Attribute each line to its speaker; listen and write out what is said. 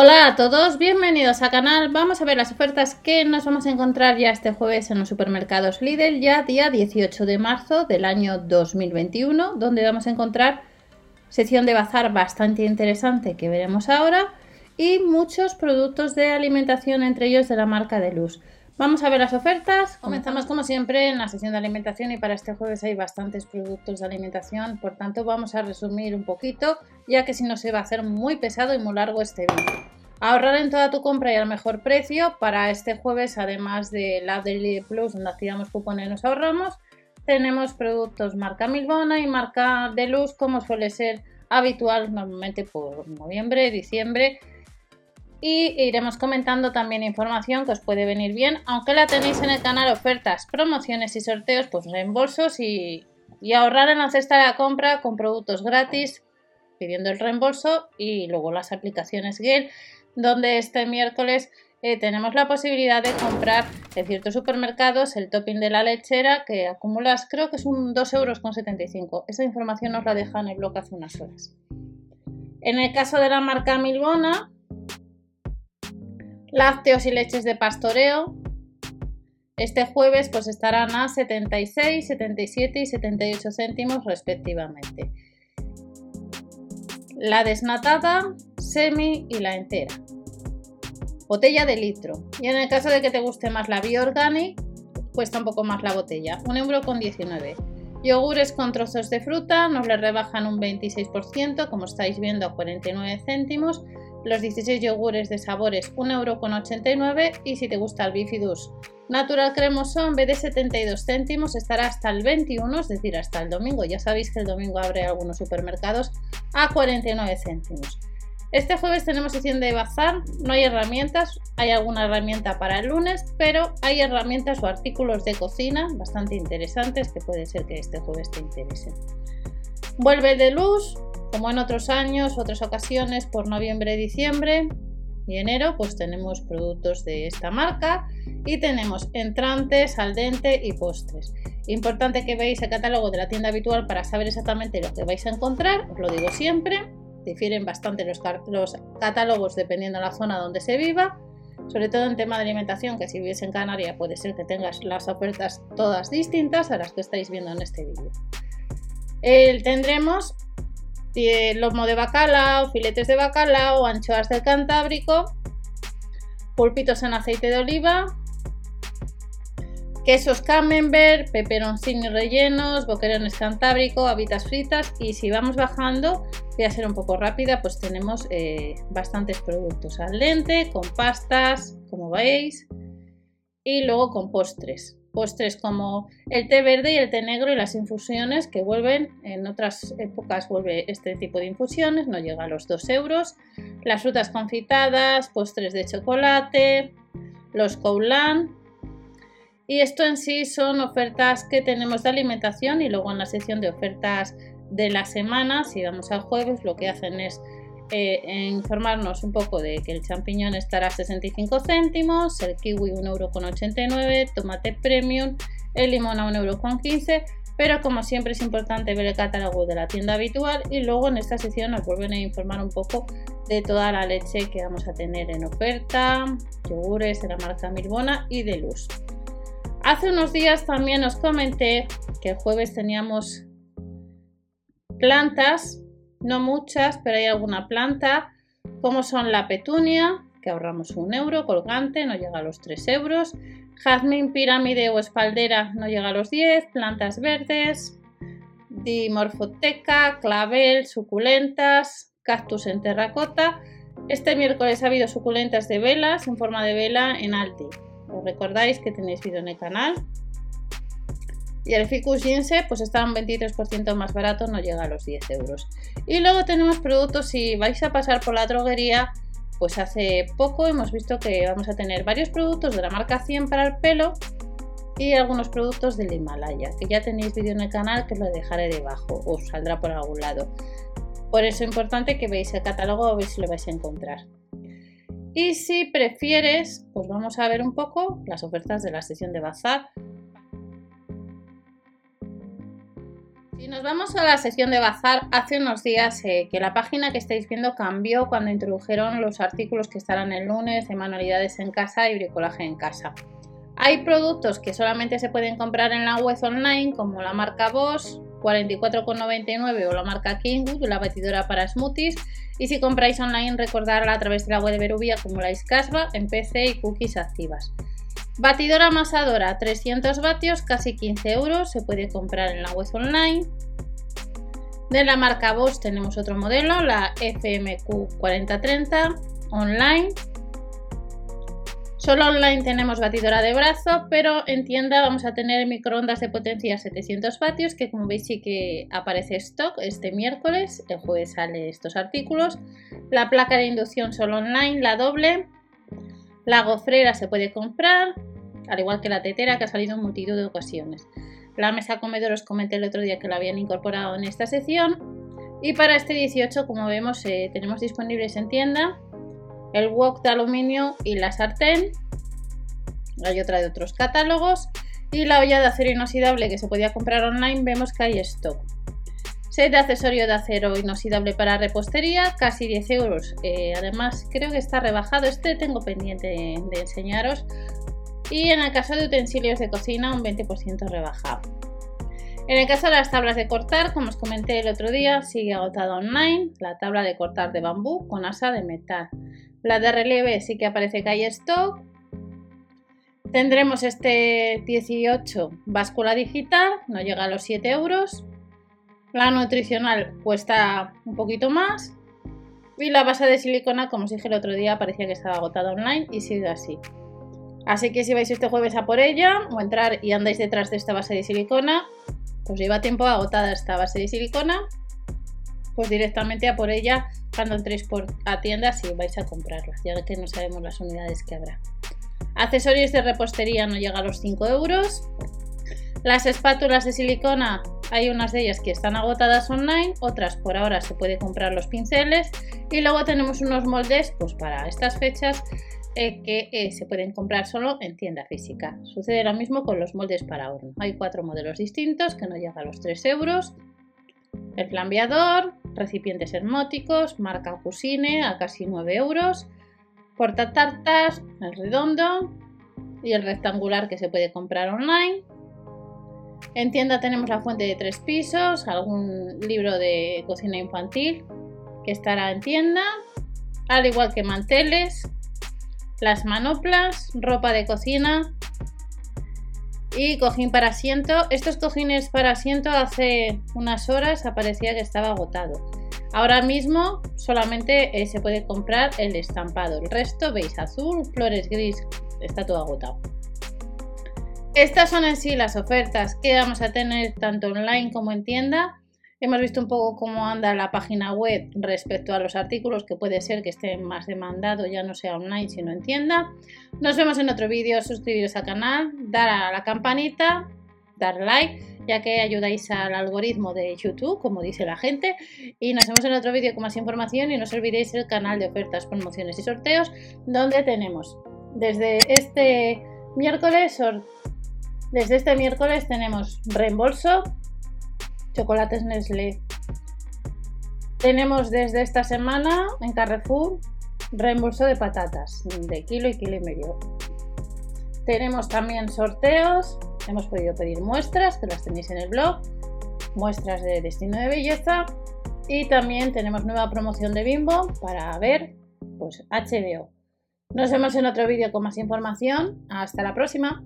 Speaker 1: Hola a todos, bienvenidos al canal. Vamos a ver las ofertas que nos vamos a encontrar ya este jueves en los supermercados Lidl, ya día 18 de marzo del año 2021, donde vamos a encontrar sección de bazar bastante interesante que veremos ahora y muchos productos de alimentación, entre ellos de la marca de luz. Vamos a ver las ofertas. Comenzamos como siempre en la sesión de alimentación y para este jueves hay bastantes productos de alimentación, por tanto vamos a resumir un poquito, ya que si no se va a hacer muy pesado y muy largo este vídeo. Ahorrar en toda tu compra y al mejor precio. Para este jueves, además de la Daily Plus, donde activamos cupones y nos ahorramos, tenemos productos marca Milbona y marca de luz, como suele ser habitual normalmente por noviembre, diciembre. Y iremos comentando también información que os puede venir bien, aunque la tenéis en el canal ofertas, promociones y sorteos, pues reembolsos y, ahorrar en la cesta de la compra con productos gratis pidiendo el reembolso y luego las aplicaciones GEL, donde este miércoles eh, tenemos la posibilidad de comprar en ciertos supermercados el topping de la lechera que acumulas, creo que es un 2,75 euros. Esa información nos la deja en el blog hace unas horas. En el caso de la marca Milbona, lácteos y leches de pastoreo. Este jueves pues estarán a 76, 77 y 78 céntimos respectivamente. La desnatada, semi y la entera. Botella de litro. Y en el caso de que te guste más la Bioorganic, cuesta un poco más la botella, 1,19€. Yogures con trozos de fruta nos le rebajan un 26%, como estáis viendo a 49 céntimos los 16 yogures de sabores 1,89€ y si te gusta el Bifidus Natural Cremoso en vez de 72 céntimos estará hasta el 21, es decir, hasta el domingo. Ya sabéis que el domingo abre algunos supermercados a 49 céntimos. Este jueves tenemos sesión de bazar, no hay herramientas, hay alguna herramienta para el lunes, pero hay herramientas o artículos de cocina bastante interesantes que puede ser que este jueves te interesen. Vuelve de luz, como en otros años, otras ocasiones, por noviembre, diciembre y enero, pues tenemos productos de esta marca y tenemos entrantes, al dente y postres. Importante que veáis el catálogo de la tienda habitual para saber exactamente lo que vais a encontrar, os lo digo siempre, difieren bastante los, catálogos dependiendo de la zona donde se viva, sobre todo en tema de alimentación, que si vives en Canarias puede ser que tengas las ofertas todas distintas a las que estáis viendo en este vídeo. tendremos lomo de bacalao, filetes de bacalao, anchoas del Cantábrico, pulpitos en aceite de oliva, quesos camembert, peperoncini rellenos, boquerones cantábrico, habitas fritas y si vamos bajando, voy a ser un poco rápida, pues tenemos eh, bastantes productos al dente, con pastas, como veis, y luego con postres. Postres como el té verde y el té negro y las infusiones que vuelven, en otras épocas vuelve este tipo de infusiones, no llega a los 2 euros, las frutas confitadas, postres de chocolate, los coulan y esto en sí son ofertas que tenemos de alimentación y luego en la sección de ofertas de la semana, si vamos al jueves, lo que hacen es eh, informarnos un poco de que el champiñón estará a 65 céntimos, el kiwi 1,89€, tomate premium, el limón a 1,15€, pero como siempre es importante ver el catálogo de la tienda habitual y luego en esta sección nos vuelven a informar un poco de toda la leche que vamos a tener en oferta, yogures de la marca Milbona y de Luz. Hace unos días también os comenté que el jueves teníamos plantas no muchas, pero hay alguna planta, como son la petunia, que ahorramos un euro, colgante, no llega a los 3 euros, jazmín, pirámide o espaldera, no llega a los 10, plantas verdes, dimorfoteca, clavel, suculentas, cactus en terracota. Este miércoles ha habido suculentas de velas en forma de vela en Alti. Os recordáis que tenéis vídeo en el canal. Y el ficus ginse pues está un 23% más barato, no llega a los 10 euros. Y luego tenemos productos, si vais a pasar por la droguería, pues hace poco hemos visto que vamos a tener varios productos de la marca 100 para el pelo y algunos productos del Himalaya, que ya tenéis vídeo en el canal que lo dejaré debajo, os saldrá por algún lado. Por eso es importante que veáis el catálogo a ver si lo vais a encontrar. Y si prefieres, pues vamos a ver un poco las ofertas de la sesión de bazar Nos vamos a la sección de bazar, hace unos días eh, que la página que estáis viendo cambió cuando introdujeron los artículos que estarán el lunes de manualidades en casa y bricolaje en casa. Hay productos que solamente se pueden comprar en la web online, como la marca Bosch, 44,99 o la marca Kingwood, la batidora para smoothies. Y si compráis online, recordar a través de la web de Berubia, acumuláis casva en PC y cookies activas. Batidora amasadora 300 vatios, casi 15 euros, se puede comprar en la web online. De la marca Bosch tenemos otro modelo, la FMQ 4030 online. Solo online tenemos batidora de brazo, pero en tienda vamos a tener microondas de potencia 700 vatios, que como veis sí que aparece stock este miércoles, el jueves sale estos artículos. La placa de inducción solo online, la doble. La gofrera se puede comprar, al igual que la tetera que ha salido en multitud de ocasiones. La mesa comedor os comenté el otro día que la habían incorporado en esta sección. Y para este 18, como vemos, eh, tenemos disponibles en tienda el wok de aluminio y la sartén. Hay otra de otros catálogos. Y la olla de acero inoxidable que se podía comprar online, vemos que hay stock. Set de accesorio de acero inoxidable para repostería, casi 10 euros. Eh, además, creo que está rebajado. Este tengo pendiente de enseñaros y en el caso de utensilios de cocina un 20% rebajado. En el caso de las tablas de cortar, como os comenté el otro día, sigue agotada online la tabla de cortar de bambú con asa de metal. La de relieve sí que aparece que hay stock. Tendremos este 18 báscula digital, no llega a los 7 euros. La nutricional cuesta un poquito más. Y la base de silicona, como os dije el otro día, parecía que estaba agotada online y sigue así. Así que si vais este jueves a por ella o entrar y andáis detrás de esta base de silicona, pues lleva tiempo agotada esta base de silicona, pues directamente a por ella cuando entréis por a tiendas y vais a comprarla, ya que no sabemos las unidades que habrá. Accesorios de repostería no llega a los 5 euros. Las espátulas de silicona, hay unas de ellas que están agotadas online, otras por ahora se puede comprar los pinceles y luego tenemos unos moldes pues para estas fechas eh, que se pueden comprar solo en tienda física. Sucede lo mismo con los moldes para horno. Hay cuatro modelos distintos que no llegan a los 3 euros. El flambeador, recipientes hermóticos, marca Cusine a casi 9 euros. Portatartas, el redondo y el rectangular que se puede comprar online. En tienda tenemos la fuente de tres pisos, algún libro de cocina infantil que estará en tienda, al igual que manteles, las manoplas, ropa de cocina y cojín para asiento. Estos cojines para asiento hace unas horas aparecía que estaba agotado. Ahora mismo solamente eh, se puede comprar el estampado. El resto veis azul, flores gris, está todo agotado. Estas son en sí las ofertas que vamos a tener tanto online como en tienda. Hemos visto un poco cómo anda la página web respecto a los artículos que puede ser que estén más demandados, ya no sea online sino en tienda. Nos vemos en otro vídeo, suscribiros al canal, dar a la campanita, dar like, ya que ayudáis al algoritmo de YouTube, como dice la gente. Y nos vemos en otro vídeo con más información y no os olvidéis el canal de ofertas, promociones y sorteos, donde tenemos desde este miércoles, desde este miércoles tenemos reembolso chocolates Nestlé. Tenemos desde esta semana en Carrefour reembolso de patatas de kilo y kilo y medio. Tenemos también sorteos, hemos podido pedir muestras, que las tenéis en el blog, muestras de destino de belleza y también tenemos nueva promoción de Bimbo para ver pues HBO. Nos vemos en otro vídeo con más información. Hasta la próxima.